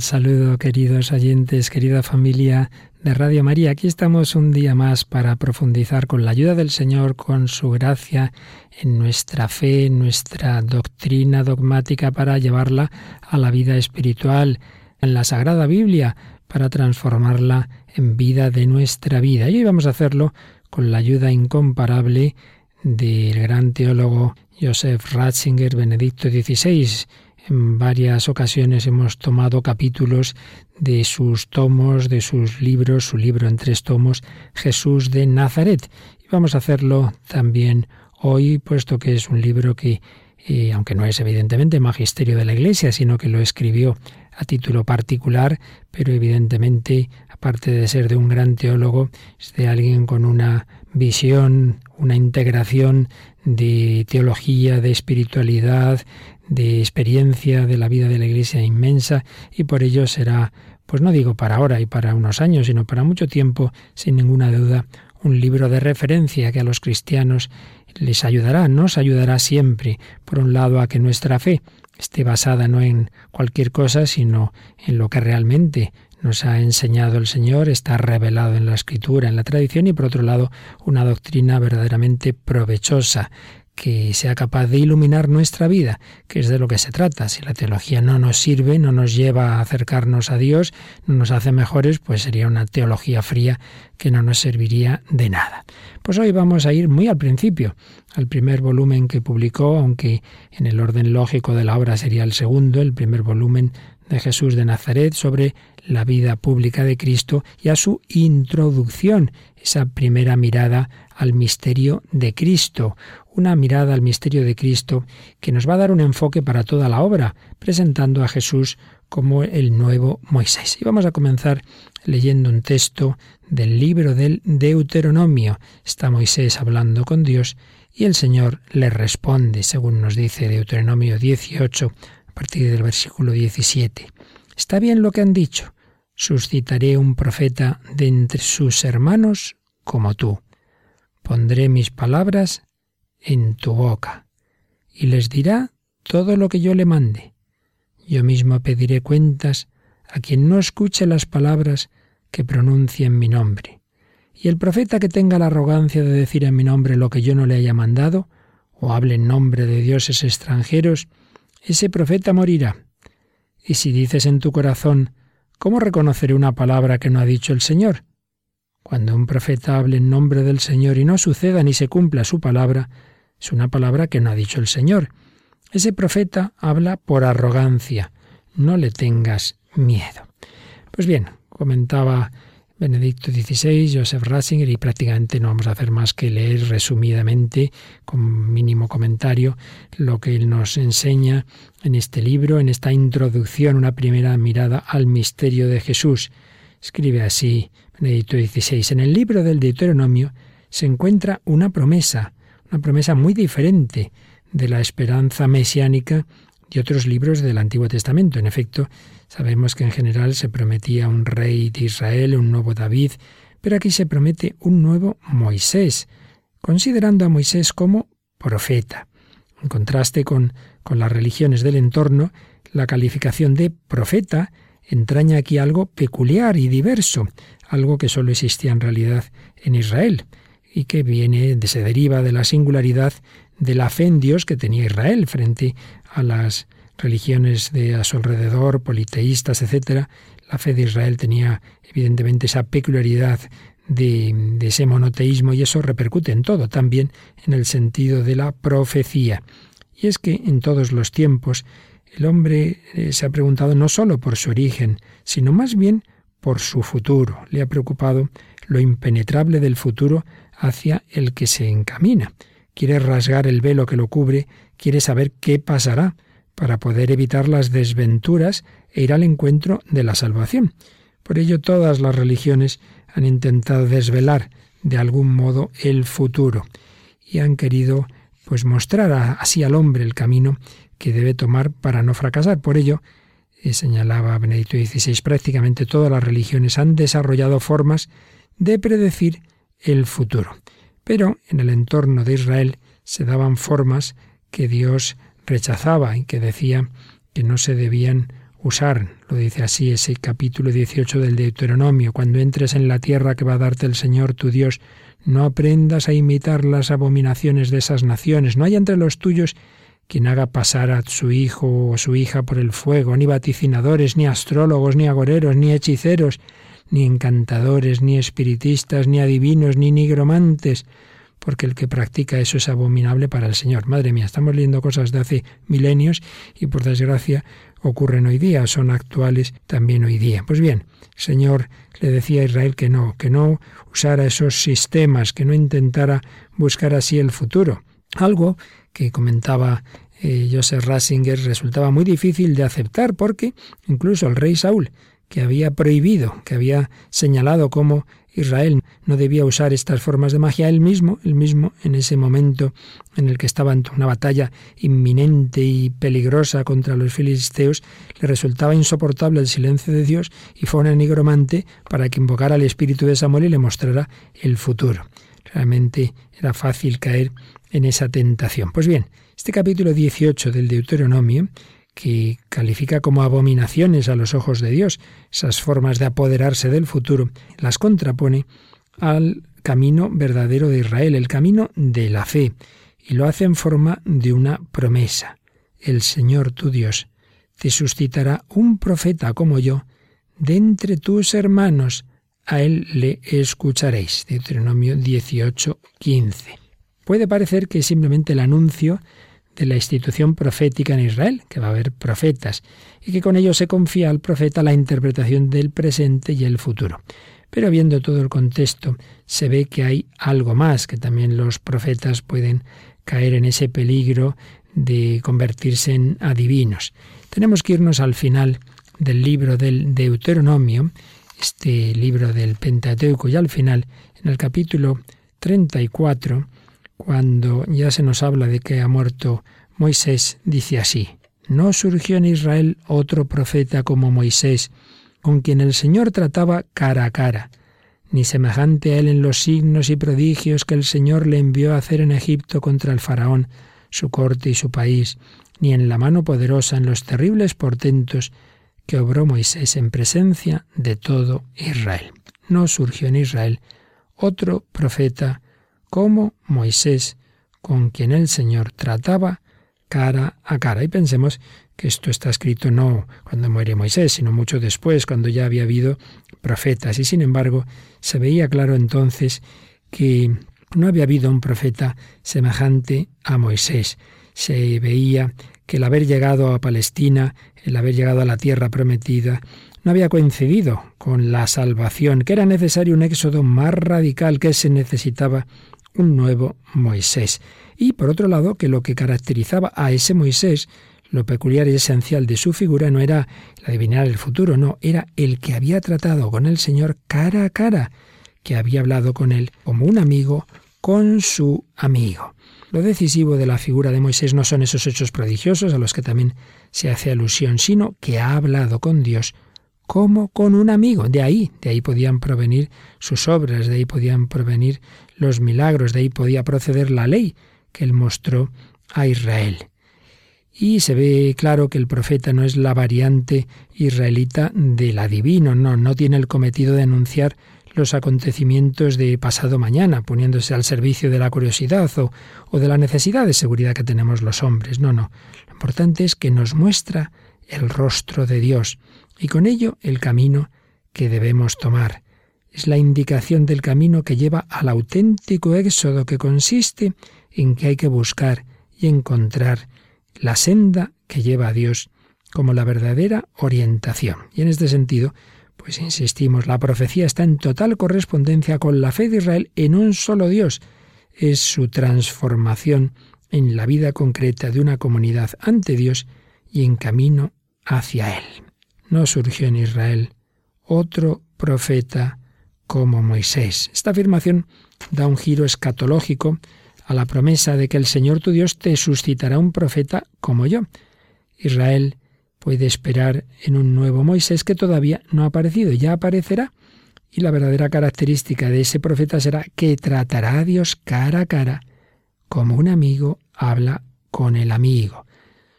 Saludo, queridos oyentes, querida familia de Radio María. Aquí estamos un día más para profundizar con la ayuda del Señor, con su gracia, en nuestra fe, en nuestra doctrina dogmática para llevarla a la vida espiritual, en la Sagrada Biblia, para transformarla en vida de nuestra vida. Y hoy vamos a hacerlo con la ayuda incomparable del gran teólogo Joseph Ratzinger, Benedicto XVI en varias ocasiones hemos tomado capítulos de sus tomos, de sus libros, su libro en tres tomos, Jesús de Nazaret. Y vamos a hacerlo también hoy, puesto que es un libro que, eh, aunque no es evidentemente magisterio de la Iglesia, sino que lo escribió a título particular, pero evidentemente, aparte de ser de un gran teólogo, es de alguien con una visión, una integración de teología, de espiritualidad, de experiencia de la vida de la Iglesia inmensa y por ello será, pues no digo para ahora y para unos años, sino para mucho tiempo, sin ninguna duda, un libro de referencia que a los cristianos les ayudará, nos ayudará siempre, por un lado, a que nuestra fe esté basada no en cualquier cosa, sino en lo que realmente nos ha enseñado el Señor, está revelado en la Escritura, en la tradición, y por otro lado, una doctrina verdaderamente provechosa, que sea capaz de iluminar nuestra vida, que es de lo que se trata. Si la teología no nos sirve, no nos lleva a acercarnos a Dios, no nos hace mejores, pues sería una teología fría que no nos serviría de nada. Pues hoy vamos a ir muy al principio, al primer volumen que publicó, aunque en el orden lógico de la obra sería el segundo, el primer volumen de Jesús de Nazaret sobre la vida pública de Cristo y a su introducción, esa primera mirada al misterio de Cristo, una mirada al misterio de Cristo que nos va a dar un enfoque para toda la obra, presentando a Jesús como el nuevo Moisés. Y vamos a comenzar leyendo un texto del libro del Deuteronomio. Está Moisés hablando con Dios y el Señor le responde, según nos dice Deuteronomio 18, a partir del versículo 17. Está bien lo que han dicho. Suscitaré un profeta de entre sus hermanos como tú. Pondré mis palabras en tu boca, y les dirá todo lo que yo le mande. Yo mismo pediré cuentas a quien no escuche las palabras que pronuncien mi nombre. Y el profeta que tenga la arrogancia de decir en mi nombre lo que yo no le haya mandado, o hable en nombre de dioses extranjeros, ese profeta morirá. Y si dices en tu corazón, ¿cómo reconoceré una palabra que no ha dicho el Señor? Cuando un profeta hable en nombre del Señor y no suceda ni se cumpla su palabra, es una palabra que no ha dicho el Señor. Ese profeta habla por arrogancia. No le tengas miedo. Pues bien, comentaba Benedicto XVI, Joseph Ratzinger, y prácticamente no vamos a hacer más que leer resumidamente, con mínimo comentario, lo que él nos enseña en este libro, en esta introducción, una primera mirada al misterio de Jesús. Escribe así Benedicto XVI. En el libro del Deuteronomio se encuentra una promesa, una promesa muy diferente de la esperanza mesiánica de otros libros del Antiguo Testamento. En efecto, sabemos que en general se prometía un rey de Israel, un nuevo David, pero aquí se promete un nuevo Moisés, considerando a Moisés como profeta. En contraste con, con las religiones del entorno, la calificación de profeta entraña aquí algo peculiar y diverso, algo que solo existía en realidad en Israel y que viene, se deriva de la singularidad de la fe en Dios que tenía Israel frente a las religiones de a su alrededor, politeístas, etc. La fe de Israel tenía evidentemente esa peculiaridad de, ese monoteísmo y eso repercute en todo, también en el sentido de la profecía. Y es que en todos los tiempos el hombre eh, se ha preguntado no sólo por su origen, sino más bien por su futuro, le ha preocupado lo impenetrable del futuro hacia el que se encamina. Quiere rasgar el velo que lo cubre, quiere saber qué pasará para poder evitar las desventuras e ir al encuentro de la salvación. Por ello todas las religiones han intentado desvelar de algún modo el futuro y han querido pues mostrar así al hombre el camino que debe tomar para no fracasar. Por ello, señalaba Benedicto XVI, prácticamente todas las religiones han desarrollado formas de predecir el futuro. Pero en el entorno de Israel se daban formas que Dios rechazaba y que decía que no se debían usar. Lo dice así ese capítulo 18 del Deuteronomio. Cuando entres en la tierra que va a darte el Señor tu Dios, no aprendas a imitar las abominaciones de esas naciones. No hay entre los tuyos quien haga pasar a su hijo o su hija por el fuego, ni vaticinadores, ni astrólogos, ni agoreros, ni hechiceros, ni encantadores, ni espiritistas, ni adivinos, ni nigromantes, porque el que practica eso es abominable para el Señor. Madre mía, estamos leyendo cosas de hace milenios y por desgracia ocurren hoy día, son actuales también hoy día. Pues bien, el Señor le decía a Israel que no, que no usara esos sistemas, que no intentara buscar así el futuro. Algo que comentaba eh, Joseph Ratzinger resultaba muy difícil de aceptar porque incluso el rey Saúl, que había prohibido, que había señalado cómo Israel no debía usar estas formas de magia, él mismo, él mismo, en ese momento en el que estaba en una batalla inminente y peligrosa contra los filisteos, le resultaba insoportable el silencio de Dios y fue un nigromante para que invocara al espíritu de Samuel y le mostrara el futuro. Realmente era fácil caer en esa tentación. Pues bien, este capítulo 18 del Deuteronomio, que califica como abominaciones a los ojos de Dios esas formas de apoderarse del futuro, las contrapone al camino verdadero de Israel, el camino de la fe, y lo hace en forma de una promesa. El Señor tu Dios te suscitará un profeta como yo de entre tus hermanos, a él le escucharéis. Deuteronomio 18, 15. Puede parecer que es simplemente el anuncio de la institución profética en Israel, que va a haber profetas, y que con ello se confía al profeta la interpretación del presente y el futuro. Pero viendo todo el contexto, se ve que hay algo más, que también los profetas pueden caer en ese peligro de convertirse en adivinos. Tenemos que irnos al final del libro del Deuteronomio, este libro del Pentateuco, y al final, en el capítulo 34, cuando ya se nos habla de que ha muerto Moisés, dice así, no surgió en Israel otro profeta como Moisés, con quien el Señor trataba cara a cara, ni semejante a él en los signos y prodigios que el Señor le envió a hacer en Egipto contra el faraón, su corte y su país, ni en la mano poderosa en los terribles portentos que obró Moisés en presencia de todo Israel. No surgió en Israel otro profeta como Moisés, con quien el Señor trataba cara a cara. Y pensemos que esto está escrito no cuando muere Moisés, sino mucho después, cuando ya había habido profetas. Y sin embargo, se veía claro entonces que no había habido un profeta semejante a Moisés. Se veía que el haber llegado a Palestina, el haber llegado a la tierra prometida, no había coincidido con la salvación, que era necesario un éxodo más radical, que se necesitaba un nuevo Moisés. Y por otro lado, que lo que caracterizaba a ese Moisés, lo peculiar y esencial de su figura no era el adivinar el futuro, no, era el que había tratado con el Señor cara a cara, que había hablado con él como un amigo con su amigo. Lo decisivo de la figura de Moisés no son esos hechos prodigiosos a los que también se hace alusión, sino que ha hablado con Dios como con un amigo. De ahí, de ahí podían provenir sus obras, de ahí podían provenir los milagros, de ahí podía proceder la ley que él mostró a Israel. Y se ve claro que el profeta no es la variante israelita del adivino, no, no tiene el cometido de anunciar los acontecimientos de pasado mañana, poniéndose al servicio de la curiosidad o, o de la necesidad de seguridad que tenemos los hombres. No, no. Lo importante es que nos muestra el rostro de Dios y con ello el camino que debemos tomar. Es la indicación del camino que lleva al auténtico éxodo que consiste en que hay que buscar y encontrar la senda que lleva a Dios como la verdadera orientación. Y en este sentido, Pues insistimos, la profecía está en total correspondencia con la fe de Israel en un solo Dios. Es su transformación en la vida concreta de una comunidad ante Dios y en camino hacia Él. No surgió en Israel otro profeta como Moisés. Esta afirmación da un giro escatológico a la promesa de que el Señor tu Dios te suscitará un profeta como yo. Israel puede esperar en un nuevo Moisés que todavía no ha aparecido, ya aparecerá. Y la verdadera característica de ese profeta será que tratará a Dios cara a cara, como un amigo habla con el amigo.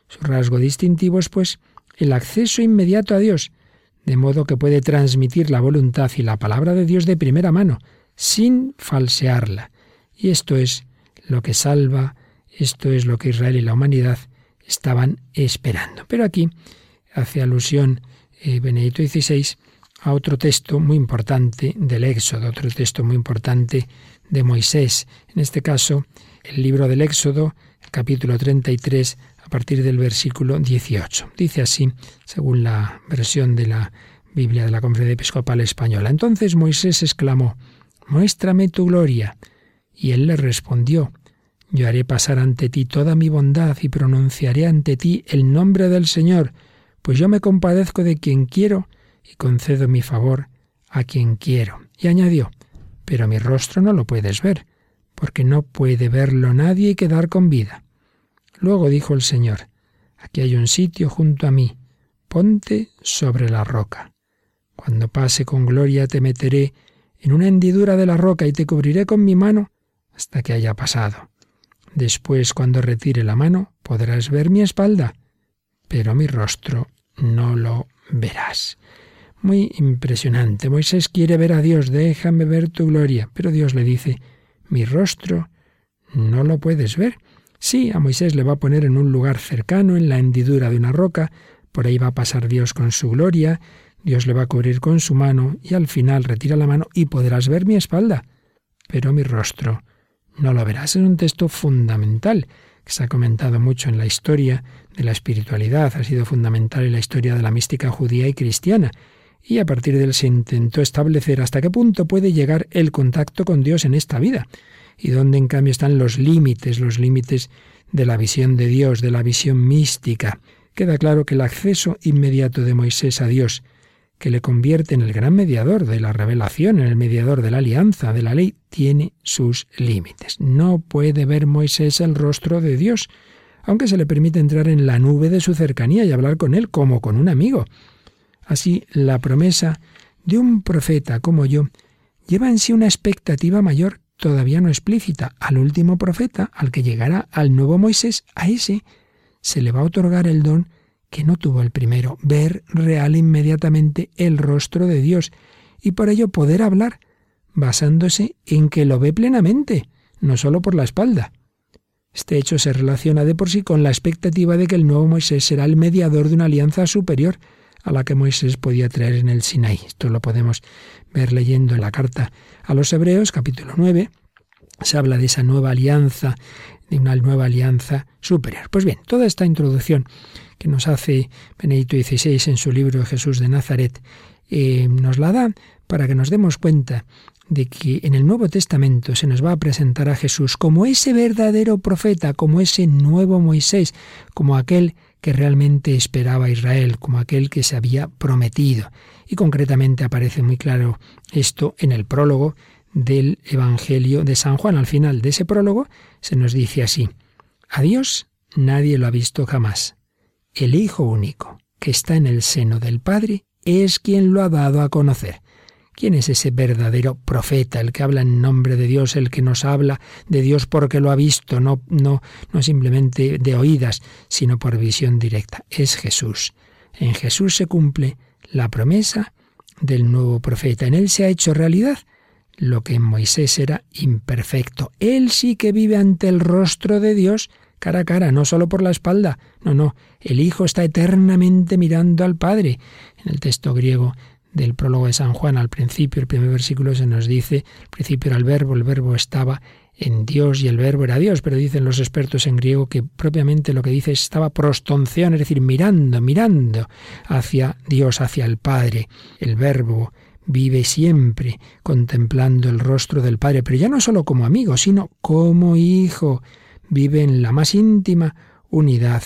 Su rasgo distintivo es, pues, el acceso inmediato a Dios, de modo que puede transmitir la voluntad y la palabra de Dios de primera mano, sin falsearla. Y esto es lo que salva, esto es lo que Israel y la humanidad estaban esperando. Pero aquí hace alusión eh, Benedicto XVI a otro texto muy importante del Éxodo, otro texto muy importante de Moisés. En este caso, el libro del Éxodo, capítulo 33, a partir del versículo 18. Dice así, según la versión de la Biblia de la Conferencia Episcopal Española. Entonces Moisés exclamó, Muéstrame tu gloria. Y él le respondió, Yo haré pasar ante ti toda mi bondad y pronunciaré ante ti el nombre del Señor, pues yo me compadezco de quien quiero y concedo mi favor a quien quiero. Y añadió, Pero mi rostro no lo puedes ver, porque no puede verlo nadie y quedar con vida. Luego dijo el Señor, Aquí hay un sitio junto a mí, ponte sobre la roca. Cuando pase con gloria te meteré en una hendidura de la roca y te cubriré con mi mano hasta que haya pasado. Después, cuando retire la mano, podrás ver mi espalda, pero mi rostro no lo verás. Muy impresionante. Moisés quiere ver a Dios, déjame ver tu gloria, pero Dios le dice, mi rostro no lo puedes ver. Sí, a Moisés le va a poner en un lugar cercano, en la hendidura de una roca, por ahí va a pasar Dios con su gloria, Dios le va a cubrir con su mano y al final retira la mano y podrás ver mi espalda, pero mi rostro no lo verás. Es un texto fundamental que se ha comentado mucho en la historia de la espiritualidad, ha sido fundamental en la historia de la mística judía y cristiana, y a partir de él se intentó establecer hasta qué punto puede llegar el contacto con Dios en esta vida, y dónde en cambio están los límites, los límites de la visión de Dios, de la visión mística. Queda claro que el acceso inmediato de Moisés a Dios que le convierte en el gran mediador de la revelación, en el mediador de la alianza, de la ley, tiene sus límites. No puede ver Moisés el rostro de Dios, aunque se le permite entrar en la nube de su cercanía y hablar con él como con un amigo. Así, la promesa de un profeta como yo lleva en sí una expectativa mayor todavía no explícita. Al último profeta, al que llegará al nuevo Moisés, a ese se le va a otorgar el don que no tuvo el primero, ver real inmediatamente el rostro de Dios y por ello poder hablar, basándose en que lo ve plenamente, no sólo por la espalda. Este hecho se relaciona de por sí con la expectativa de que el nuevo Moisés será el mediador de una alianza superior a la que Moisés podía traer en el Sinaí. Esto lo podemos ver leyendo en la carta a los Hebreos, capítulo 9. Se habla de esa nueva alianza, de una nueva alianza superior. Pues bien, toda esta introducción que nos hace Benedicto XVI en su libro Jesús de Nazaret, eh, nos la da para que nos demos cuenta de que en el Nuevo Testamento se nos va a presentar a Jesús como ese verdadero profeta, como ese nuevo Moisés, como aquel que realmente esperaba Israel, como aquel que se había prometido. Y concretamente aparece muy claro esto en el prólogo del Evangelio de San Juan. Al final de ese prólogo se nos dice así, a Dios nadie lo ha visto jamás. El Hijo único, que está en el seno del Padre, es quien lo ha dado a conocer. ¿Quién es ese verdadero profeta, el que habla en nombre de Dios, el que nos habla de Dios porque lo ha visto, no, no, no simplemente de oídas, sino por visión directa? Es Jesús. En Jesús se cumple la promesa del nuevo profeta. En él se ha hecho realidad lo que en Moisés era imperfecto. Él sí que vive ante el rostro de Dios cara a cara, no solo por la espalda. No, no, el Hijo está eternamente mirando al Padre. En el texto griego del prólogo de San Juan al principio, el primer versículo se nos dice, al principio era el verbo, el verbo estaba en Dios y el verbo era Dios, pero dicen los expertos en griego que propiamente lo que dice estaba prostonción, es decir, mirando, mirando hacia Dios, hacia el Padre. El verbo vive siempre contemplando el rostro del Padre, pero ya no solo como amigo, sino como hijo. Vive en la más íntima unidad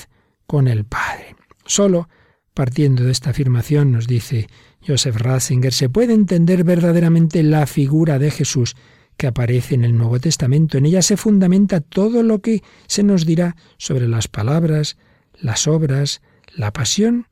con el Padre. Solo partiendo de esta afirmación, nos dice Joseph Ratzinger, se puede entender verdaderamente la figura de Jesús que aparece en el Nuevo Testamento. En ella se fundamenta todo lo que se nos dirá sobre las palabras, las obras, la pasión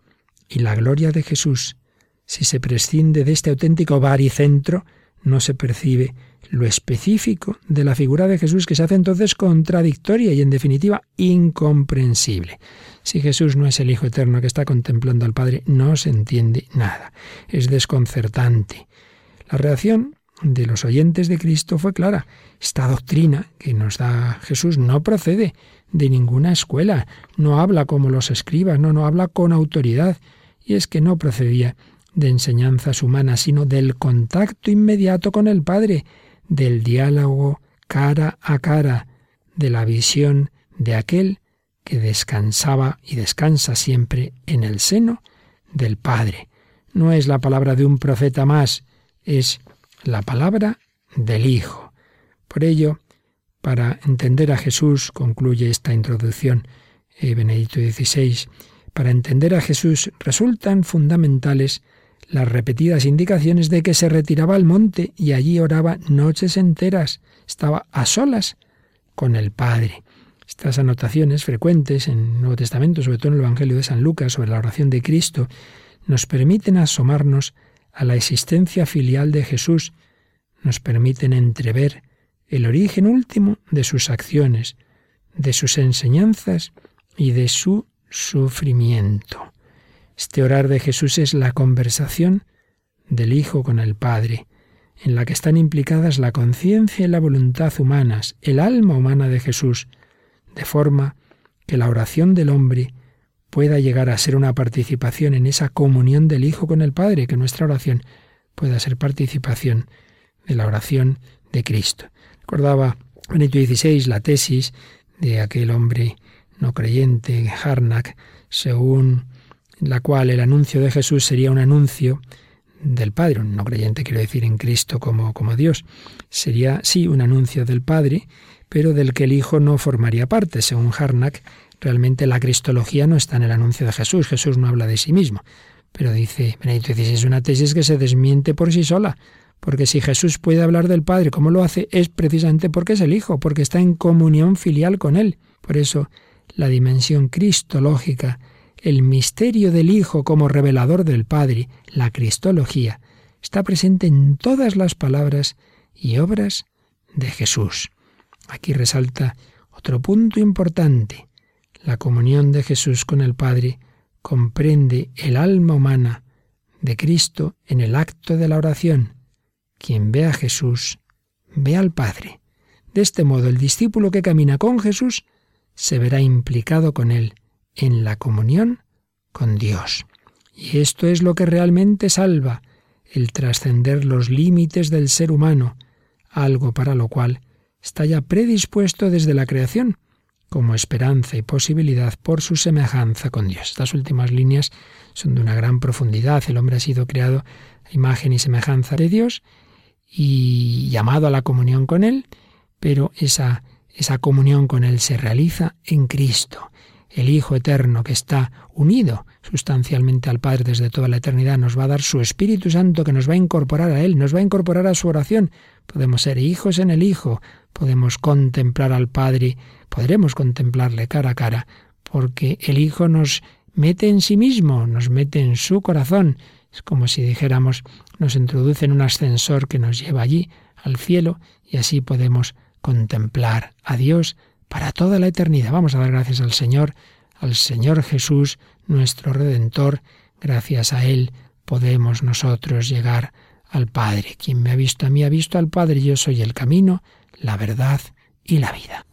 y la gloria de Jesús. Si se prescinde de este auténtico baricentro, no se percibe lo específico de la figura de Jesús que se hace entonces contradictoria y en definitiva incomprensible. Si Jesús no es el Hijo Eterno que está contemplando al Padre, no se entiende nada. Es desconcertante. La reacción de los oyentes de Cristo fue clara. Esta doctrina que nos da Jesús no procede de ninguna escuela, no habla como los escribas, no, no habla con autoridad. Y es que no procedía de enseñanzas humanas, sino del contacto inmediato con el Padre, del diálogo cara a cara, de la visión de aquel que descansaba y descansa siempre en el seno del Padre. No es la palabra de un profeta más, es la palabra del Hijo. Por ello, para entender a Jesús, concluye esta introducción eh, Benedicto XVI, para entender a Jesús resultan fundamentales las repetidas indicaciones de que se retiraba al monte y allí oraba noches enteras, estaba a solas con el Padre. Estas anotaciones frecuentes en el Nuevo Testamento, sobre todo en el Evangelio de San Lucas, sobre la oración de Cristo, nos permiten asomarnos a la existencia filial de Jesús, nos permiten entrever el origen último de sus acciones, de sus enseñanzas y de su sufrimiento. Este orar de Jesús es la conversación del Hijo con el Padre, en la que están implicadas la conciencia y la voluntad humanas, el alma humana de Jesús, de forma que la oración del hombre pueda llegar a ser una participación en esa comunión del Hijo con el Padre, que nuestra oración pueda ser participación de la oración de Cristo. Recordaba Benito XVI la tesis de aquel hombre no creyente, Harnack, según la cual el anuncio de Jesús sería un anuncio del Padre, un no creyente quiero decir en Cristo como, como Dios, sería sí un anuncio del Padre, pero del que el Hijo no formaría parte. Según Harnack, realmente la cristología no está en el anuncio de Jesús, Jesús no habla de sí mismo. Pero dice Benedicto XVI, es una tesis que se desmiente por sí sola, porque si Jesús puede hablar del Padre como lo hace, es precisamente porque es el Hijo, porque está en comunión filial con Él. Por eso, la dimensión cristológica, el misterio del Hijo como revelador del Padre, la cristología, está presente en todas las palabras y obras de Jesús. Aquí resalta otro punto importante. La comunión de Jesús con el Padre comprende el alma humana de Cristo en el acto de la oración. Quien ve a Jesús, ve al Padre. De este modo, el discípulo que camina con Jesús se verá implicado con él en la comunión con Dios. Y esto es lo que realmente salva, el trascender los límites del ser humano, algo para lo cual está ya predispuesto desde la creación, como esperanza y posibilidad por su semejanza con Dios. Estas últimas líneas son de una gran profundidad. El hombre ha sido creado a imagen y semejanza de Dios y llamado a la comunión con Él, pero esa, esa comunión con Él se realiza en Cristo. El Hijo Eterno que está unido sustancialmente al Padre desde toda la eternidad nos va a dar su Espíritu Santo que nos va a incorporar a Él, nos va a incorporar a su oración. Podemos ser hijos en el Hijo, podemos contemplar al Padre, podremos contemplarle cara a cara, porque el Hijo nos mete en sí mismo, nos mete en su corazón. Es como si dijéramos, nos introduce en un ascensor que nos lleva allí, al cielo, y así podemos contemplar a Dios para toda la eternidad. Vamos a dar gracias al Señor, al Señor Jesús, nuestro Redentor. Gracias a Él podemos nosotros llegar al Padre. Quien me ha visto a mí ha visto al Padre. Yo soy el camino, la verdad y la vida.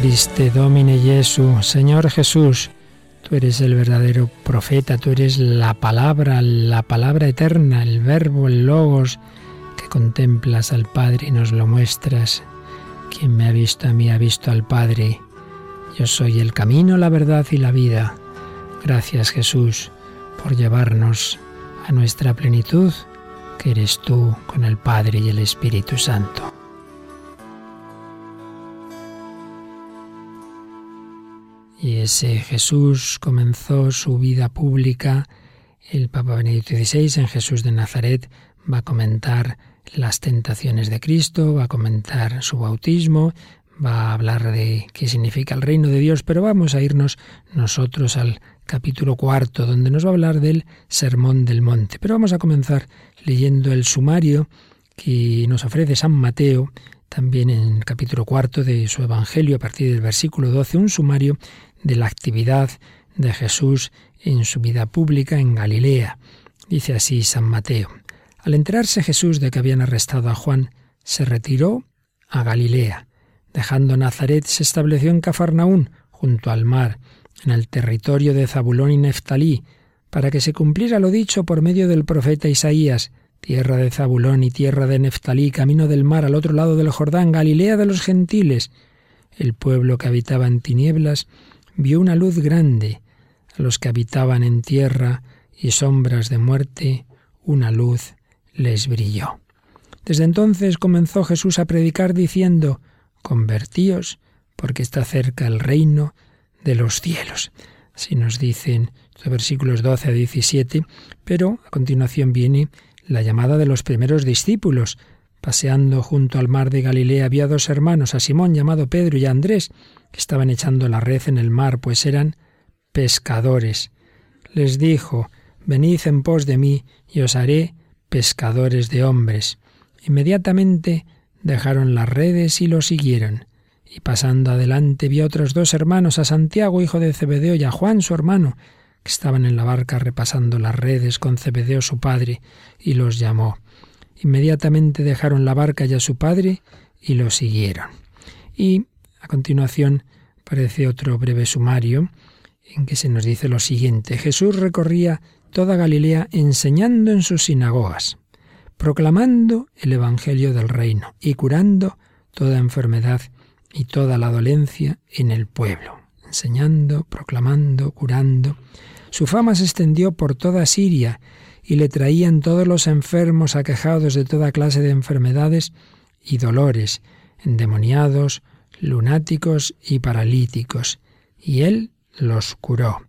Christe Domine Jesu, Señor Jesús, tú eres el verdadero profeta, tú eres la palabra, la palabra eterna, el verbo, el logos, que contemplas al Padre y nos lo muestras. Quien me ha visto a mí ha visto al Padre. Yo soy el camino, la verdad y la vida. Gracias Jesús por llevarnos a nuestra plenitud, que eres tú con el Padre y el Espíritu Santo. Jesús comenzó su vida pública. El Papa Benedicto XVI en Jesús de Nazaret va a comentar las tentaciones de Cristo, va a comentar su bautismo, va a hablar de qué significa el reino de Dios, pero vamos a irnos nosotros al capítulo cuarto, donde nos va a hablar del Sermón del Monte. Pero vamos a comenzar leyendo el sumario que nos ofrece San Mateo, también en el capítulo cuarto de su Evangelio, a partir del versículo 12, un sumario de la actividad de Jesús en su vida pública en Galilea. Dice así San Mateo. Al enterarse Jesús de que habían arrestado a Juan, se retiró a Galilea. Dejando Nazaret, se estableció en Cafarnaún, junto al mar, en el territorio de Zabulón y Neftalí, para que se cumpliera lo dicho por medio del profeta Isaías, tierra de Zabulón y tierra de Neftalí, camino del mar al otro lado del Jordán, Galilea de los gentiles. El pueblo que habitaba en tinieblas vio una luz grande. A los que habitaban en tierra y sombras de muerte, una luz les brilló. Desde entonces comenzó Jesús a predicar diciendo, Convertíos, porque está cerca el reino de los cielos. Así nos dicen estos versículos 12 a 17, pero a continuación viene la llamada de los primeros discípulos. Paseando junto al mar de Galilea había dos hermanos, a Simón llamado Pedro y a Andrés, que estaban echando la red en el mar, pues eran pescadores. Les dijo, Venid en pos de mí, y os haré pescadores de hombres. Inmediatamente dejaron las redes y lo siguieron. Y pasando adelante vio otros dos hermanos, a Santiago, hijo de Zebedeo, y a Juan, su hermano, que estaban en la barca repasando las redes con Zebedeo, su padre, y los llamó. Inmediatamente dejaron la barca y a su padre y lo siguieron. Y a continuación aparece otro breve sumario en que se nos dice lo siguiente. Jesús recorría toda Galilea enseñando en sus sinagogas, proclamando el Evangelio del reino y curando toda enfermedad y toda la dolencia en el pueblo. enseñando, proclamando, curando. Su fama se extendió por toda Siria y le traían todos los enfermos aquejados de toda clase de enfermedades y dolores, endemoniados, lunáticos y paralíticos, y él los curó.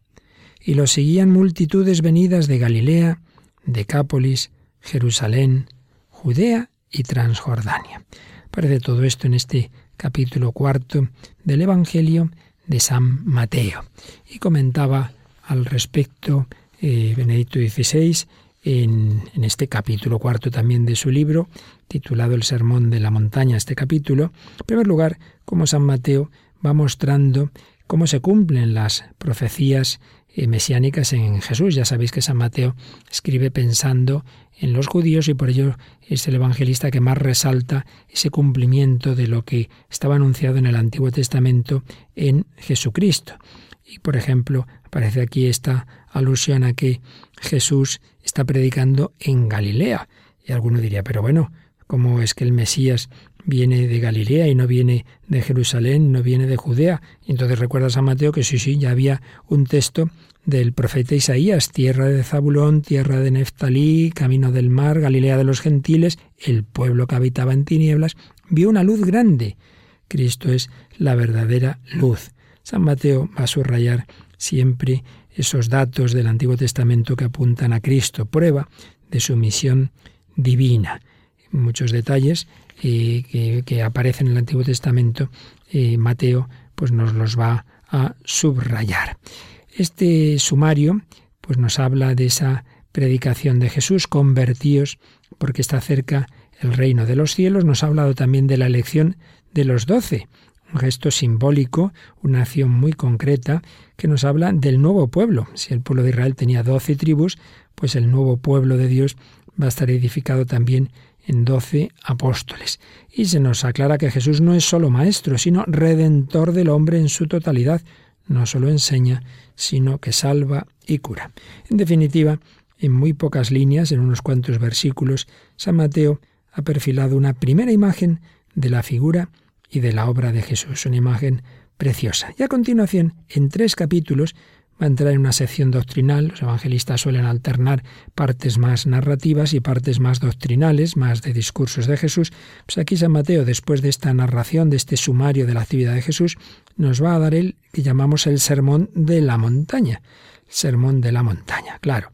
Y lo seguían multitudes venidas de Galilea, Decápolis, Jerusalén, Judea y Transjordania. Parece todo esto en este capítulo cuarto del Evangelio de San Mateo. Y comentaba al respecto eh, Benedicto XVI en, este capítulo cuarto también de su libro, titulado El Sermón de la Montaña, este capítulo, en primer lugar, como San Mateo va mostrando cómo se cumplen las profecías eh, mesiánicas en Jesús. Ya sabéis que San Mateo escribe pensando en los judíos y por ello es el evangelista que más resalta ese cumplimiento de lo que estaba anunciado en el Antiguo Testamento en Jesucristo. Y por ejemplo, aparece aquí esta alusión a que Jesús está predicando en Galilea. Y alguno diría, pero bueno, ¿cómo es que el Mesías viene de Galilea y no viene de Jerusalén, no viene de Judea? Y entonces recuerdas a Mateo que sí, sí, ya había un texto del profeta Isaías, tierra de Zabulón, tierra de Neftalí, camino del mar, Galilea de los gentiles, el pueblo que habitaba en tinieblas, vio una luz grande. Cristo es la verdadera luz. San Mateo va a subrayar siempre esos datos del Antiguo Testamento que apuntan a Cristo, prueba de su misión divina. Muchos detalles eh, que, aparecen en el Antiguo Testamento, eh, Mateo pues nos los va a subrayar. Este sumario pues nos habla de esa predicación de Jesús, convertíos porque está cerca el reino de los cielos. Nos ha hablado también de la elección de los doce, un gesto simbólico, una acción muy concreta que nos habla del nuevo pueblo. Si el pueblo de Israel tenía doce tribus, pues el nuevo pueblo de Dios va a estar edificado también en doce apóstoles. Y se nos aclara que Jesús no es solo maestro, sino redentor del hombre en su totalidad. No solo enseña, sino que salva y cura. En definitiva, en muy pocas líneas, en unos cuantos versículos, San Mateo ha perfilado una primera imagen de la figura y de la obra de Jesús, una imagen preciosa. Y a continuación, en tres capítulos, va a entrar en una sección doctrinal. Los evangelistas suelen alternar partes más narrativas y partes más doctrinales, más de discursos de Jesús. Pues aquí San Mateo, después de esta narración, de este sumario de la actividad de Jesús, nos va a dar el que llamamos el sermón de la montaña. Sermón de la montaña, claro.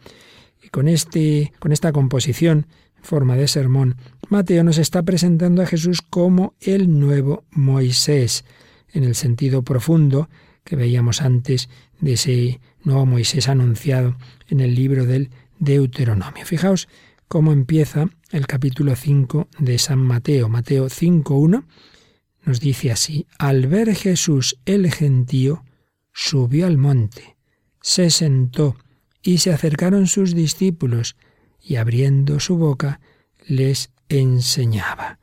Y con, este, con esta composición forma de sermón, Mateo nos está presentando a Jesús como el nuevo Moisés, en el sentido profundo que veíamos antes de ese nuevo Moisés anunciado en el libro del Deuteronomio. Fijaos cómo empieza el capítulo 5 de San Mateo. Mateo 5.1 nos dice así, al ver Jesús el gentío, subió al monte, se sentó y se acercaron sus discípulos y abriendo su boca les enseñaba.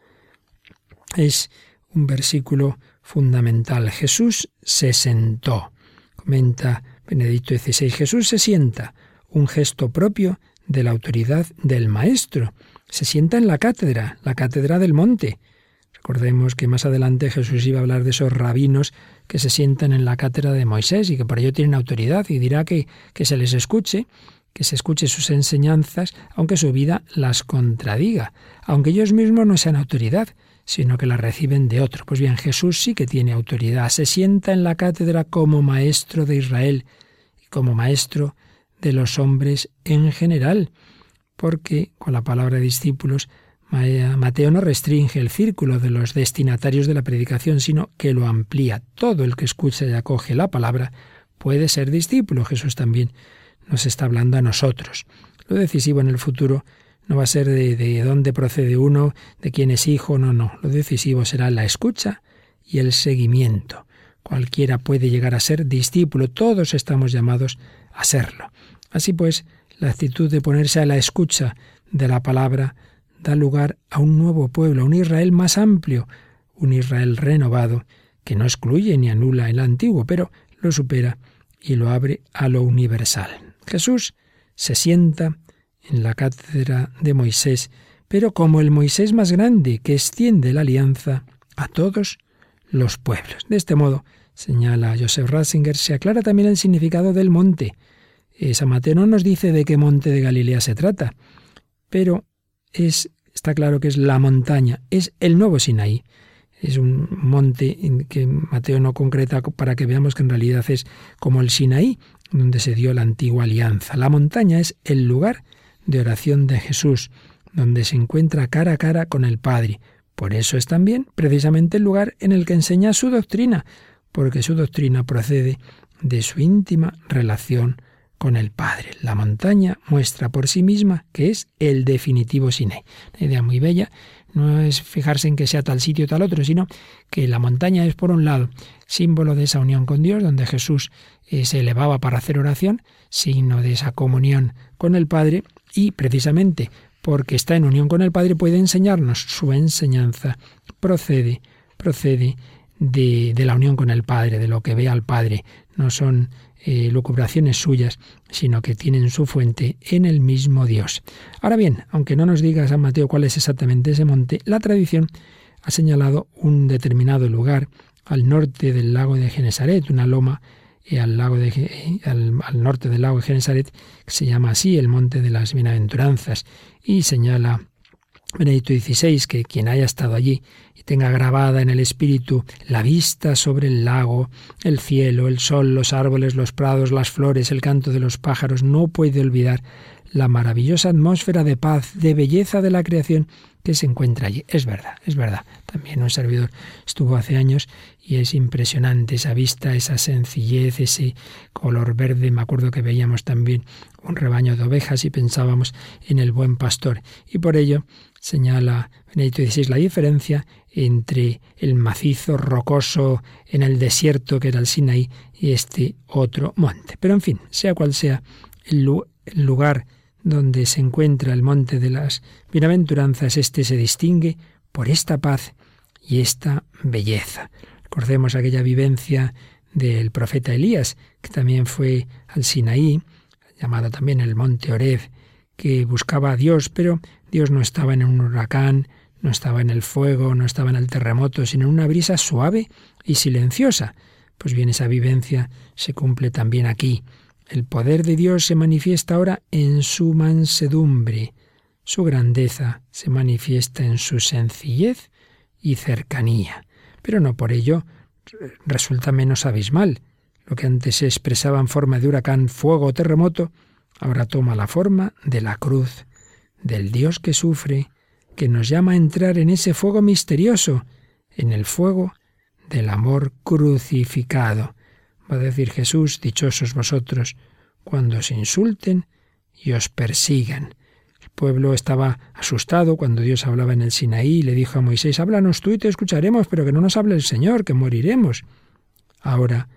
Es un versículo fundamental. Jesús se sentó. Comenta Benedicto XVI, Jesús se sienta, un gesto propio de la autoridad del Maestro. Se sienta en la cátedra, la cátedra del monte. Recordemos que más adelante Jesús iba a hablar de esos rabinos que se sientan en la cátedra de Moisés y que por ello tienen autoridad y dirá que, que se les escuche, que se escuche sus enseñanzas, aunque su vida las contradiga, aunque ellos mismos no sean autoridad, sino que la reciben de otro. Pues bien, Jesús sí que tiene autoridad, se sienta en la cátedra como maestro de Israel y como maestro de los hombres en general, porque con la palabra discípulos Mateo no restringe el círculo de los destinatarios de la predicación, sino que lo amplía. Todo el que escucha y acoge la palabra puede ser discípulo. Jesús también nos está hablando a nosotros. Lo decisivo en el futuro no va a ser de, dónde procede uno, de quién es hijo, no, no. Lo decisivo será la escucha y el seguimiento. Cualquiera puede llegar a ser discípulo, todos estamos llamados a serlo. Así pues, la actitud de ponerse a la escucha de la palabra da lugar a un nuevo pueblo, a un Israel más amplio, un Israel renovado, que no excluye ni anula el antiguo, pero lo supera y lo abre a lo universal. Jesús se sienta en la cátedra de Moisés, pero como el Moisés más grande que extiende la alianza a todos los pueblos. De este modo, señala Joseph Ratzinger, se aclara también el significado del monte. San Mateo no nos dice de qué monte de Galilea se trata, pero es, está claro que es la montaña, es el nuevo Sinaí. Es un monte que Mateo no concreta para que veamos que en realidad es como el Sinaí, donde se dio la antigua alianza. La montaña es el lugar de oración de Jesús, donde se encuentra cara a cara con el Padre. Por eso es también precisamente el lugar en el que enseña su doctrina, porque su doctrina procede de su íntima relación con el Padre. La montaña muestra por sí misma que es el definitivo Sinaí. Una idea muy bella no es fijarse en que sea tal sitio o tal otro, sino que la montaña es, por un lado, símbolo de esa unión con Dios, donde Jesús eh, se elevaba para hacer oración, signo de esa comunión con el Padre, y precisamente porque está en unión con el Padre puede enseñarnos. Su enseñanza procede, procede de, de la unión con el Padre, de lo que ve al Padre. No son eh, lucubraciones suyas, sino que tienen su fuente en el mismo Dios. Ahora bien, aunque no nos diga San Mateo cuál es exactamente ese monte, la tradición ha señalado un determinado lugar al norte del lago de Genesaret, una loma eh, eh, al, al, norte del lago de Genesaret, que se llama así el Monte de las Bienaventuranzas, y señala Benedicto XVI que quien haya estado allí y tenga grabada en el espíritu la vista sobre el lago, el cielo, el sol, los árboles, los prados, las flores, el canto de los pájaros, no puede olvidar la maravillosa atmósfera de paz, de belleza de la creación que se encuentra allí. Es verdad, es verdad. También un servidor estuvo hace años y es impresionante esa vista, esa sencillez, ese color verde. Me acuerdo que veíamos también un rebaño de ovejas y pensábamos en el buen pastor. Y por ello señala Benedicto XVI la diferencia entre el macizo rocoso en el desierto que era el Sinaí y este otro monte. Pero en fin, sea cual sea el lugar donde se encuentra el monte de las bienaventuranzas, este se distingue por esta paz y esta belleza. Recordemos aquella vivencia del profeta Elías, que también fue al Sinaí, llamado también el monte Oreb, que buscaba a Dios, pero Dios no estaba en un huracán, no estaba en el fuego, no estaba en el terremoto, sino en una brisa suave y silenciosa. Pues bien, esa vivencia se cumple también aquí. El poder de Dios se manifiesta ahora en su mansedumbre. Su grandeza se manifiesta en su sencillez y cercanía. Pero no por ello resulta menos abismal. Lo que antes se expresaba en forma de huracán, fuego o terremoto, ahora toma la forma de la cruz, del Dios que sufre, que nos llama a entrar en ese fuego misterioso, en el fuego del amor crucificado, Va a decir Jesús, dichosos vosotros cuando os insulten y os persigan. El pueblo estaba asustado cuando Dios hablaba en el Sinaí y le dijo a Moisés, háblanos tú y te escucharemos, pero que no nos hable el Señor, que moriremos. Ahora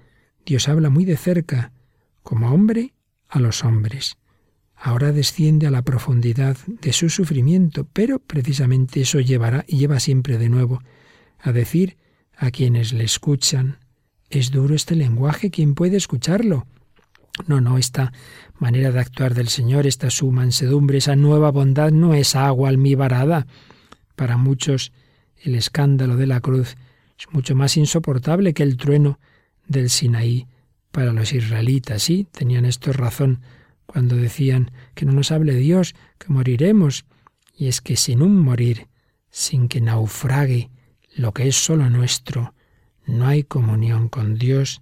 Dios habla muy de cerca, como hombre a los hombres. Ahora desciende a la profundidad de su sufrimiento, pero precisamente eso llevará y lleva siempre de nuevo a decir a quienes le escuchan, es duro este lenguaje, ¿quién puede escucharlo? No, no, esta manera de actuar del Señor, esta su mansedumbre, esa nueva bondad no es agua almibarada. Para muchos el escándalo de la cruz es mucho más insoportable que el trueno del Sinaí para los israelitas. Sí, tenían esto razón cuando decían que no nos hable Dios, que moriremos. Y es que sin un morir, sin que naufrague lo que es solo nuestro, no hay comunión con Dios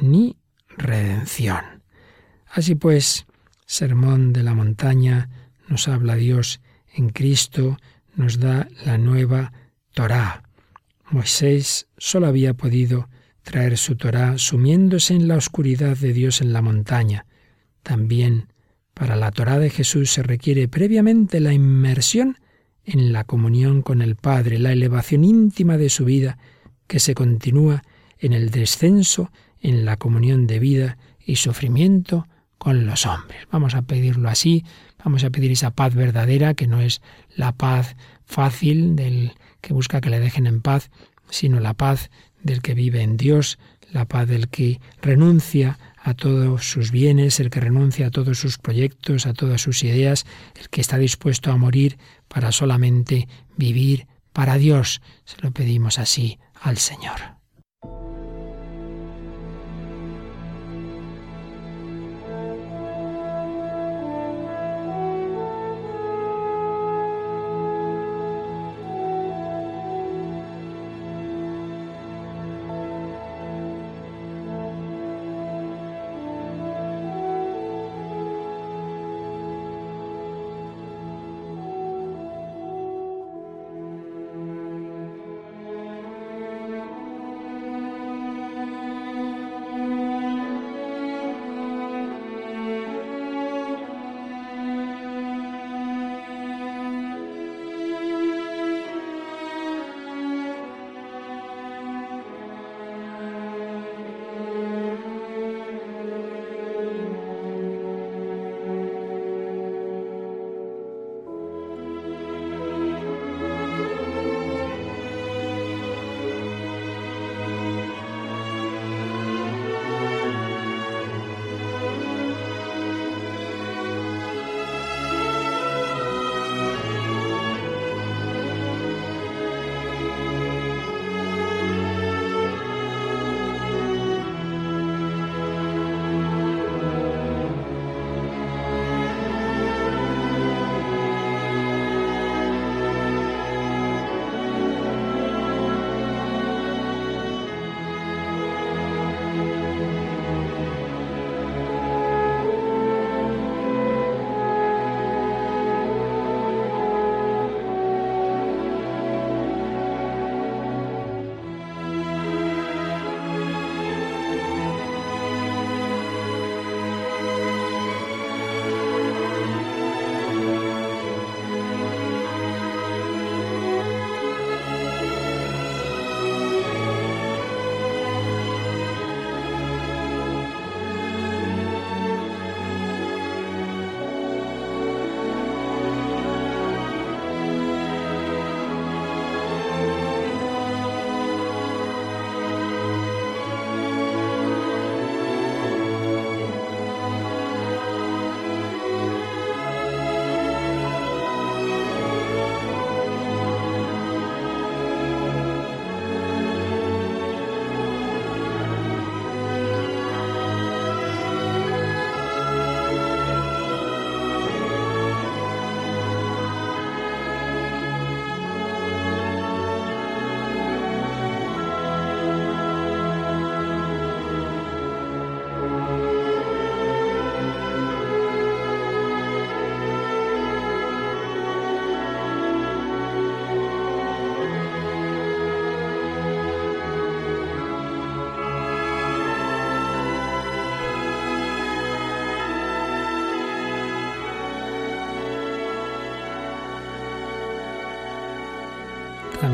ni redención. Así pues, Sermón de la Montaña nos habla Dios en Cristo, nos da la nueva Torá. Moisés solo había podido traer su Torá sumiéndose en la oscuridad de Dios en la montaña. También para la Torá de Jesús se requiere previamente la inmersión en la comunión con el Padre, la elevación íntima de su vida que se continúa en el descenso, en la comunión de vida y sufrimiento con los hombres. Vamos a pedirlo así, vamos a pedir esa paz verdadera, que no es la paz fácil del que busca que le dejen en paz, sino la paz del que vive en Dios, la paz del que renuncia a todos sus bienes, el que renuncia a todos sus proyectos, a todas sus ideas, el que está dispuesto a morir para solamente vivir para Dios. Se lo pedimos así al Señor.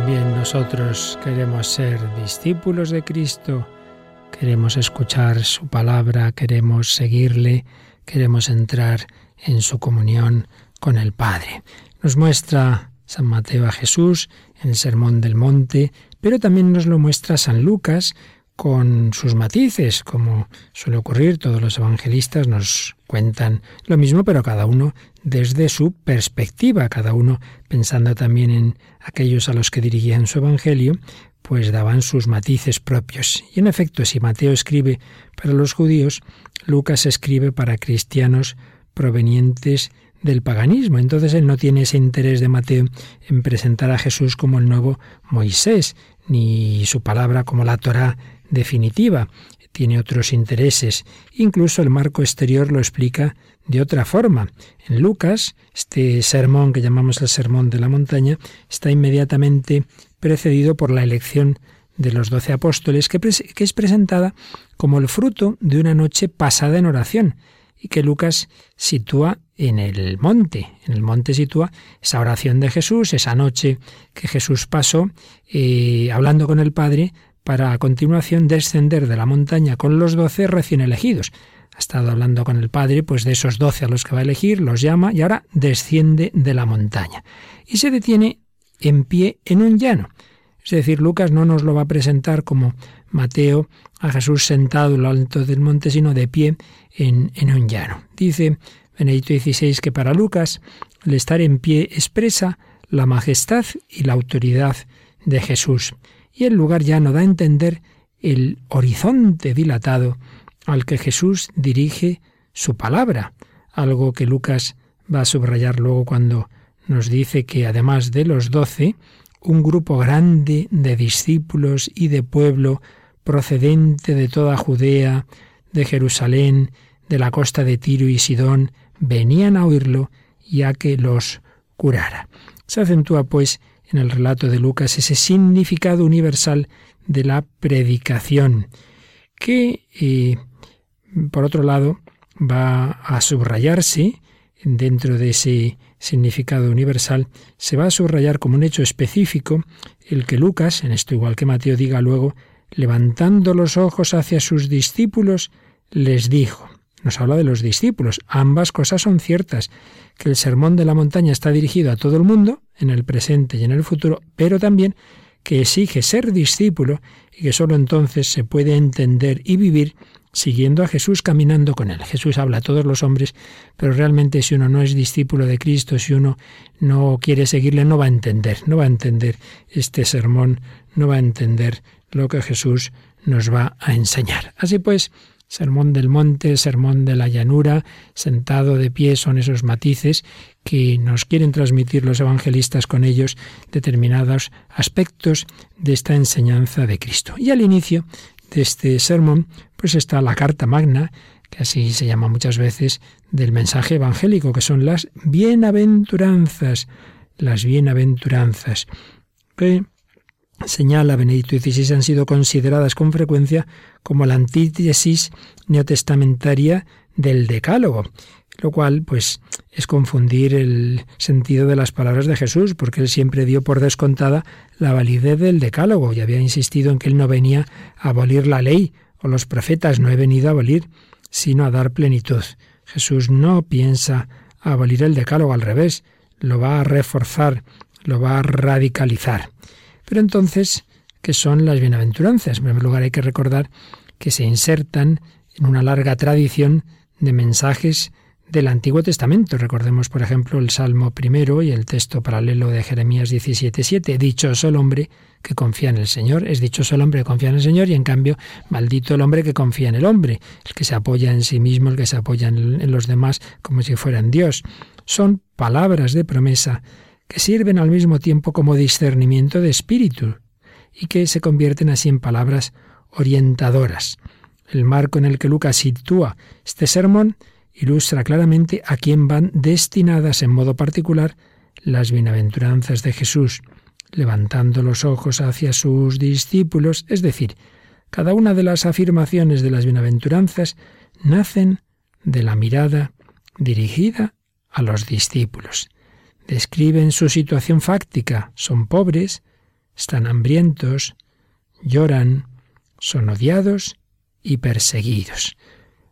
También nosotros queremos ser discípulos de Cristo, queremos escuchar su palabra, queremos seguirle, queremos entrar en su comunión con el Padre. Nos muestra San Mateo a Jesús en el Sermón del Monte, pero también nos lo muestra San Lucas con sus matices, como suele ocurrir, todos los evangelistas nos cuentan lo mismo, pero cada uno desde su perspectiva, cada uno pensando también en aquellos a los que dirigían su evangelio, pues daban sus matices propios. Y en efecto, si Mateo escribe para los judíos, Lucas escribe para cristianos provenientes del paganismo. Entonces él no tiene ese interés de Mateo en presentar a Jesús como el nuevo Moisés, ni su palabra como la Torá definitiva. Tiene otros intereses. Incluso el marco exterior lo explica de otra forma. En Lucas, este sermón que llamamos el Sermón de la Montaña está inmediatamente precedido por la elección de los doce apóstoles, que, es presentada como el fruto de una noche pasada en oración y que Lucas sitúa en el monte. En el monte sitúa esa oración de Jesús, esa noche que Jesús pasó eh, hablando con el Padre para a continuación descender de la montaña con los doce recién elegidos. Ha estado hablando con el Padre, pues de esos doce a los que va a elegir, los llama y ahora desciende de la montaña. Y se detiene en pie en un llano. Es decir, Lucas no nos lo va a presentar como Mateo a Jesús sentado en lo alto del monte, sino de pie en, un llano. Dice Benedicto XVI que para Lucas el estar en pie expresa la majestad y la autoridad de Jesús y el lugar ya no da a entender el horizonte dilatado al que Jesús dirige su palabra, algo que Lucas va a subrayar luego cuando nos dice que además de los doce, un grupo grande de discípulos y de pueblo procedente de toda Judea, de Jerusalén, de la costa de Tiro y Sidón, venían a oírlo y a que los curara. Se acentúa, pues, en el relato de Lucas ese significado universal de la predicación, que, eh, por otro lado, va a subrayarse dentro de ese significado universal, se va a subrayar como un hecho específico el que Lucas, en esto igual que Mateo, diga luego, levantando los ojos hacia sus discípulos, les dijo, nos habla de los discípulos. Ambas cosas son ciertas, que el sermón de la montaña está dirigido a todo el mundo, en el presente y en el futuro, pero también que exige ser discípulo y que sólo entonces se puede entender y vivir siguiendo a Jesús, caminando con él. Jesús habla a todos los hombres, pero realmente si uno no es discípulo de Cristo, si uno no quiere seguirle, no va a entender, no va a entender este sermón, no va a entender lo que Jesús nos va a enseñar. Así pues, Sermón del monte, sermón de la llanura, sentado de pie, son esos matices que nos quieren transmitir los evangelistas con ellos determinados aspectos de esta enseñanza de Cristo. Y al inicio de este sermón, pues está la carta magna, que así se llama muchas veces, del mensaje evangélico, que son las bienaventuranzas, las bienaventuranzas señala Benedicto XVI, han sido consideradas con frecuencia como la antítesis neotestamentaria del decálogo, lo cual pues es confundir el sentido de las palabras de Jesús, porque él siempre dio por descontada la validez del decálogo y había insistido en que él no venía a abolir la ley o los profetas, no he venido a abolir, sino a dar plenitud. Jesús no piensa abolir el decálogo, al revés, lo va a reforzar, lo va a radicalizar. Pero entonces, ¿qué son las bienaventuranzas? En primer lugar, hay que recordar que se insertan en una larga tradición de mensajes del Antiguo Testamento. Recordemos, por ejemplo, el Salmo primero y el texto paralelo de Jeremías 17:7. Dichoso el hombre que confía en el Señor. Es dichoso el hombre que confía en el Señor y, en cambio, maldito el hombre que confía en el hombre, el que se apoya en sí mismo, el que se apoya en los demás como si fueran Dios. Son palabras de promesa que sirven al mismo tiempo como discernimiento de espíritu y que se convierten así en palabras orientadoras. El marco en el que Lucas sitúa este sermón ilustra claramente a quién van destinadas en modo particular las bienaventuranzas de Jesús, levantando los ojos hacia sus discípulos, es decir, cada una de las afirmaciones de las bienaventuranzas nacen de la mirada dirigida a los discípulos describen su situación fáctica. Son pobres, están hambrientos, lloran, son odiados y perseguidos.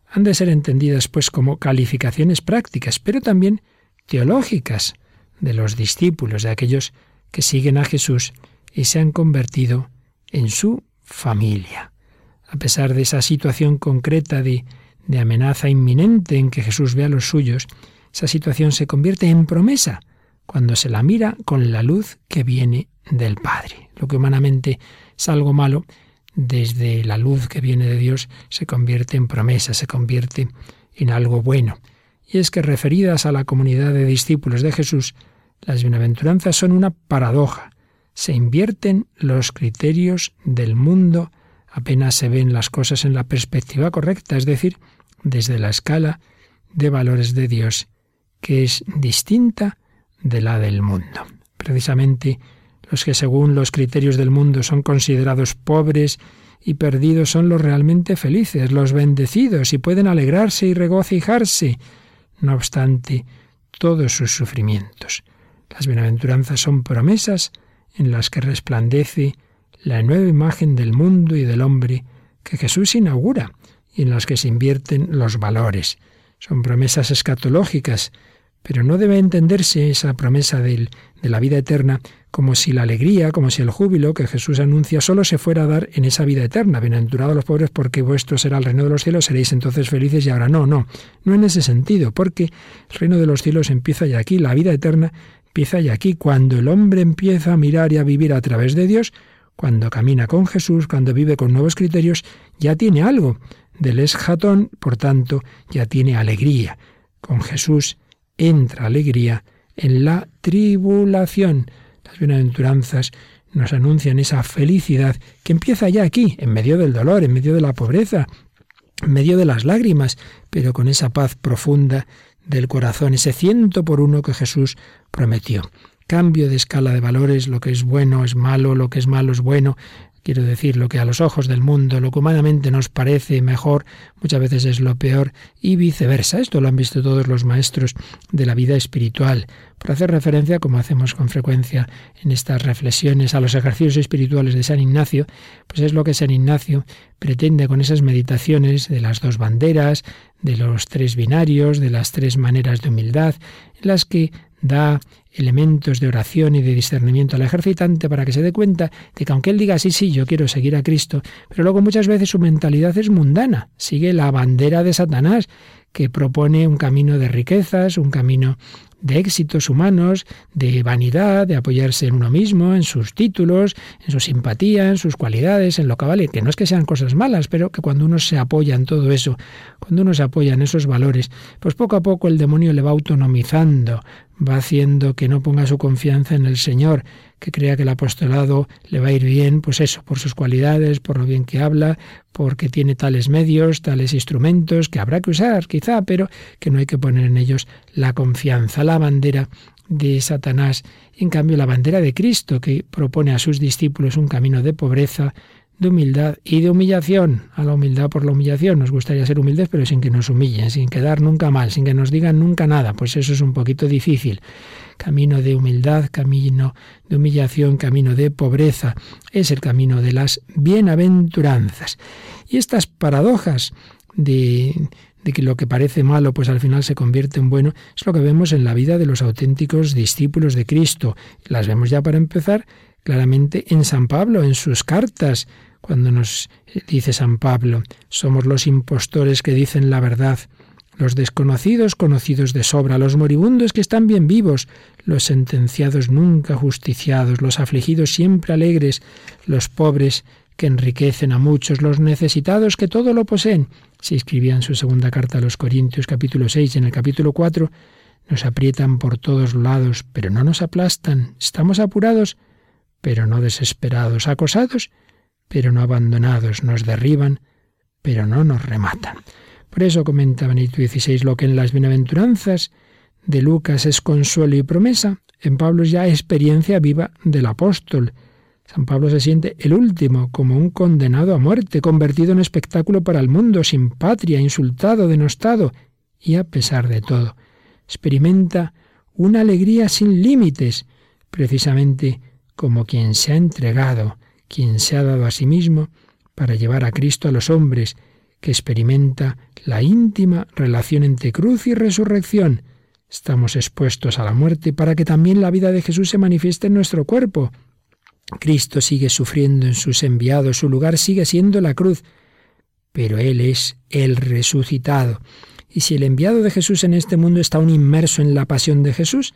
Han de ser entendidas pues como calificaciones prácticas, pero también teológicas de los discípulos, de aquellos que siguen a Jesús y se han convertido en su familia. A pesar de esa situación concreta de, de amenaza inminente en que Jesús ve a los suyos, esa situación se convierte en promesa cuando se la mira con la luz que viene del Padre. Lo que humanamente es algo malo, desde la luz que viene de Dios se convierte en promesa, se convierte en algo bueno. Y es que referidas a la comunidad de discípulos de Jesús, las bienaventuranzas son una paradoja. Se invierten los criterios del mundo, apenas se ven las cosas en la perspectiva correcta, es decir, desde la escala de valores de Dios, que es distinta de la del mundo. Precisamente los que según los criterios del mundo son considerados pobres y perdidos son los realmente felices, los bendecidos y pueden alegrarse y regocijarse, no obstante todos sus sufrimientos. Las bienaventuranzas son promesas en las que resplandece la nueva imagen del mundo y del hombre que Jesús inaugura y en las que se invierten los valores. Son promesas escatológicas pero no debe entenderse esa promesa de la vida eterna como si la alegría, como si el júbilo que Jesús anuncia solo se fuera a dar en esa vida eterna. Bienaventurados los pobres porque vuestro será el reino de los cielos, seréis entonces felices y ahora no, no, no en ese sentido, porque el reino de los cielos empieza ya aquí, la vida eterna empieza ya aquí, cuando el hombre empieza a mirar y a vivir a través de Dios, cuando camina con Jesús, cuando vive con nuevos criterios, ya tiene algo del esjatón, por tanto, ya tiene alegría. Con Jesús entra alegría en la tribulación. Las bienaventuranzas nos anuncian esa felicidad que empieza ya aquí, en medio del dolor, en medio de la pobreza, en medio de las lágrimas, pero con esa paz profunda del corazón, ese ciento por uno que Jesús prometió. Cambio de escala de valores, lo que es bueno es malo, lo que es malo es bueno, Quiero decir, lo que a los ojos del mundo, lo que humanamente nos parece mejor, muchas veces es lo peor, y viceversa. Esto lo han visto todos los maestros de la vida espiritual. Por hacer referencia, como hacemos con frecuencia en estas reflexiones, a los ejercicios espirituales de San Ignacio, pues es lo que San Ignacio pretende con esas meditaciones de las dos banderas, de los tres binarios, de las tres maneras de humildad, en las que da elementos de oración y de discernimiento al ejercitante para que se dé cuenta de que aunque él diga sí, sí, yo quiero seguir a Cristo, pero luego muchas veces su mentalidad es mundana, sigue la bandera de Satanás, que propone un camino de riquezas, un camino de éxitos humanos, de vanidad, de apoyarse en uno mismo, en sus títulos, en su simpatía, en sus cualidades, en lo que vale, que no es que sean cosas malas, pero que cuando uno se apoya en todo eso, cuando uno se apoya en esos valores, pues poco a poco el demonio le va autonomizando, va haciendo que no ponga su confianza en el Señor, que crea que el apostolado le va a ir bien, pues eso, por sus cualidades, por lo bien que habla, porque tiene tales medios, tales instrumentos que habrá que usar quizá, pero que no hay que poner en ellos la confianza, la bandera de Satanás. En cambio, la bandera de Cristo, que propone a sus discípulos un camino de pobreza, de humildad y de humillación, a la humildad por la humillación. Nos gustaría ser humildes, pero sin que nos humillen, sin quedar nunca mal, sin que nos digan nunca nada, pues eso es un poquito difícil. Camino de humildad, camino de humillación, camino de pobreza, es el camino de las bienaventuranzas. Y estas paradojas de, de que lo que parece malo pues al final se convierte en bueno, es lo que vemos en la vida de los auténticos discípulos de Cristo. Las vemos ya para empezar claramente en San Pablo, en sus cartas, cuando nos dice San Pablo, somos los impostores que dicen la verdad, los desconocidos conocidos de sobra, los moribundos que están bien vivos, los sentenciados nunca justiciados, los afligidos siempre alegres, los pobres que enriquecen a muchos, los necesitados que todo lo poseen. Se escribía en su segunda carta a los Corintios capítulo 6 y en el capítulo 4, nos aprietan por todos lados, pero no nos aplastan, estamos apurados, pero no desesperados, acosados, pero no abandonados, nos derriban, pero no nos rematan. Por eso comenta Benito XVI lo que en las bienaventuranzas de Lucas es consuelo y promesa, en Pablo es ya experiencia viva del apóstol. San Pablo se siente el último, como un condenado a muerte, convertido en espectáculo para el mundo, sin patria, insultado, denostado, y a pesar de todo, experimenta una alegría sin límites, precisamente como quien se ha entregado, quien se ha dado a sí mismo para llevar a Cristo a los hombres, que experimenta la íntima relación entre cruz y resurrección. Estamos expuestos a la muerte para que también la vida de Jesús se manifieste en nuestro cuerpo. Cristo sigue sufriendo en sus enviados, su lugar sigue siendo la cruz, pero Él es el resucitado. Y si el enviado de Jesús en este mundo está aún inmerso en la pasión de Jesús,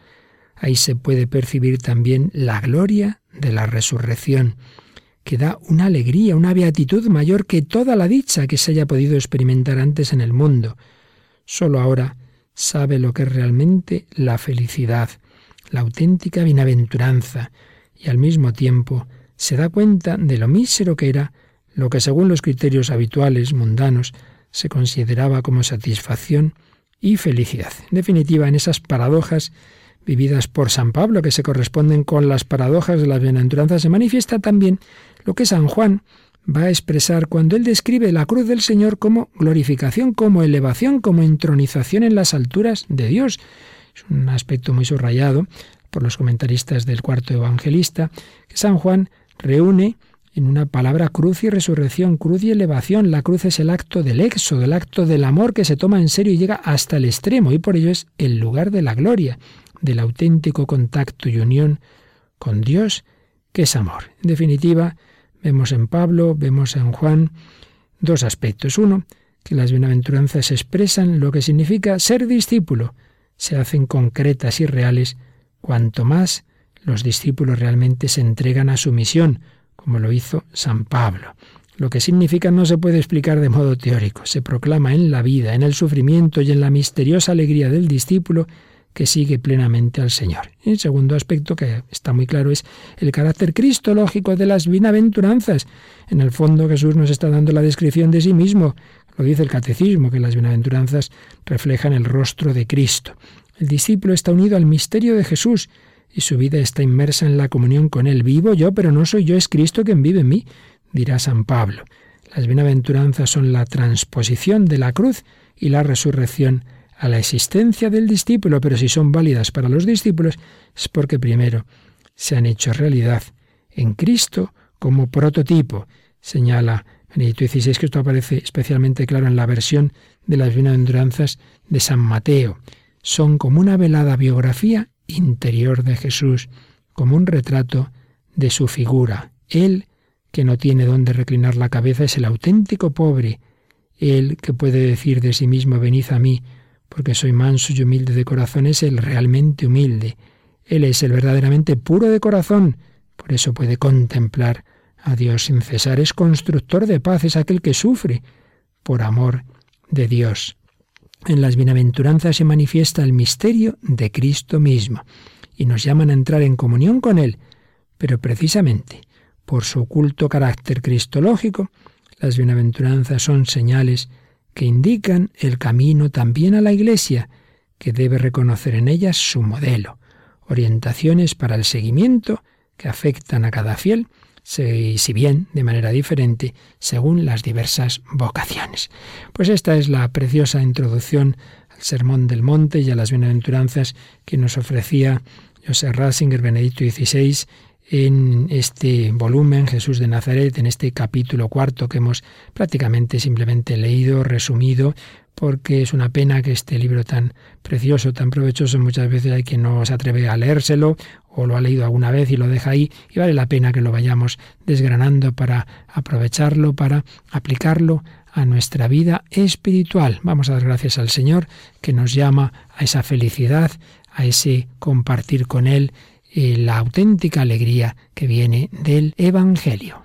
ahí se puede percibir también la gloria de la resurrección que da una alegría, una beatitud mayor que toda la dicha que se haya podido experimentar antes en el mundo. Solo ahora sabe lo que es realmente la felicidad, la auténtica bienaventuranza, y al mismo tiempo se da cuenta de lo mísero que era lo que según los criterios habituales mundanos se consideraba como satisfacción y felicidad. En definitiva, en esas paradojas vividas por San Pablo, que se corresponden con las paradojas de las bienaventuranzas, se manifiesta también lo que San Juan va a expresar cuando él describe la cruz del Señor como glorificación, como elevación, como entronización en las alturas de Dios. Es un aspecto muy subrayado por los comentaristas del cuarto evangelista, que San Juan reúne en una palabra cruz y resurrección, cruz y elevación. La cruz es el acto del éxodo, el acto del amor que se toma en serio y llega hasta el extremo, y por ello es el lugar de la gloria, del auténtico contacto y unión con Dios, que es amor. En definitiva, Vemos en Pablo, vemos en Juan dos aspectos. Uno, que las bienaventuranzas expresan lo que significa ser discípulo. Se hacen concretas y reales cuanto más los discípulos realmente se entregan a su misión, como lo hizo San Pablo. Lo que significa no se puede explicar de modo teórico, se proclama en la vida, en el sufrimiento y en la misteriosa alegría del discípulo que sigue plenamente al Señor. Y el segundo aspecto, que está muy claro, es el carácter cristológico de las bienaventuranzas. En el fondo Jesús nos está dando la descripción de sí mismo. Lo dice el catecismo, que las bienaventuranzas reflejan el rostro de Cristo. El discípulo está unido al misterio de Jesús y su vida está inmersa en la comunión con Él. Vivo yo, pero no soy yo, es Cristo quien vive en mí, dirá San Pablo. Las bienaventuranzas son la transposición de la cruz y la resurrección a la existencia del discípulo, pero si son válidas para los discípulos es porque primero se han hecho realidad en Cristo como prototipo. Señala Benedicto XVI que esto aparece especialmente claro en la versión de las bienaventuranzas de San Mateo. Son como una velada biografía interior de Jesús, como un retrato de su figura. Él, que no tiene dónde reclinar la cabeza, es el auténtico pobre. Él, que puede decir de sí mismo, venid a mí, porque soy manso y humilde de corazón, es el realmente humilde. Él es el verdaderamente puro de corazón, por eso puede contemplar a Dios sin cesar. Es constructor de paz, es aquel que sufre por amor de Dios. En las bienaventuranzas se manifiesta el misterio de Cristo mismo y nos llaman a entrar en comunión con Él, pero precisamente por su oculto carácter cristológico, las bienaventuranzas son señales que indican el camino también a la Iglesia, que debe reconocer en ellas su modelo, orientaciones para el seguimiento que afectan a cada fiel, si bien de manera diferente según las diversas vocaciones. Pues esta es la preciosa introducción al Sermón del Monte y a las bienaventuranzas que nos ofrecía José Ratzinger Benedicto XVI en este volumen Jesús de Nazaret, en este capítulo cuarto que hemos prácticamente simplemente leído, resumido, porque es una pena que este libro tan precioso, tan provechoso, muchas veces hay quien no se atreve a leérselo o lo ha leído alguna vez y lo deja ahí y vale la pena que lo vayamos desgranando para aprovecharlo, para aplicarlo a nuestra vida espiritual. Vamos a dar gracias al Señor que nos llama a esa felicidad, a ese compartir con Él la auténtica alegría que viene del Evangelio.